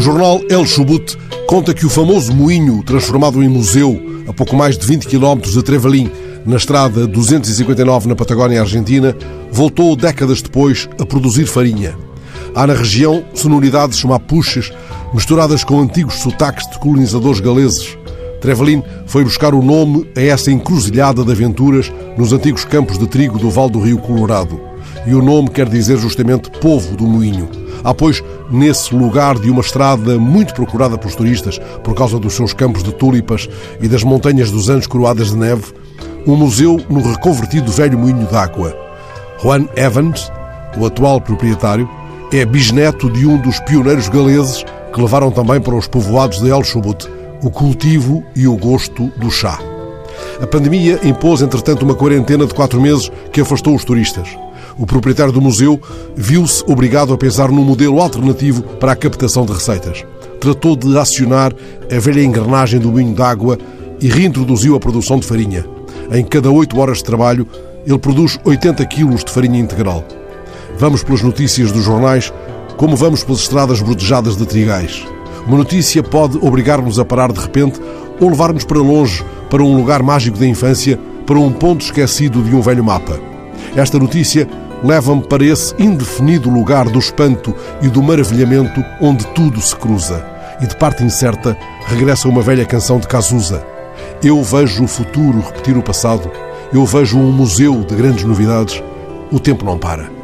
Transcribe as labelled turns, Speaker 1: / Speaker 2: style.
Speaker 1: jornal El Chubut conta que o famoso moinho, transformado em museu a pouco mais de 20 km de Trevalim, na estrada 259 na Patagónia Argentina, voltou décadas depois a produzir farinha. Há na região sonoridades mapuches misturadas com antigos sotaques de colonizadores galeses. Trevelin foi buscar o nome a essa encruzilhada de aventuras nos antigos campos de trigo do Val do Rio Colorado. E o nome quer dizer justamente Povo do Moinho. Há, pois, nesse lugar de uma estrada muito procurada pelos turistas por causa dos seus campos de tulipas e das montanhas dos anos coroadas de neve, um museu no reconvertido velho moinho d'água. Juan Evans, o atual proprietário, é bisneto de um dos pioneiros galeses que levaram também para os povoados de El Chubut o cultivo e o gosto do chá. A pandemia impôs, entretanto, uma quarentena de quatro meses que afastou os turistas. O proprietário do museu viu-se obrigado a pensar num modelo alternativo para a captação de receitas. Tratou de acionar a velha engrenagem do vinho d'água e reintroduziu a produção de farinha. Em cada oito horas de trabalho, ele produz 80 quilos de farinha integral. Vamos pelas notícias dos jornais como vamos pelas estradas bordejadas de trigais. Uma notícia pode obrigar-nos a parar de repente ou levar-nos para longe, para um lugar mágico da infância, para um ponto esquecido de um velho mapa. Esta notícia leva-me para esse indefinido lugar do espanto e do maravilhamento onde tudo se cruza. E de parte incerta regressa uma velha canção de Cazuza. Eu vejo o futuro repetir o passado. Eu vejo um museu de grandes novidades. O tempo não para.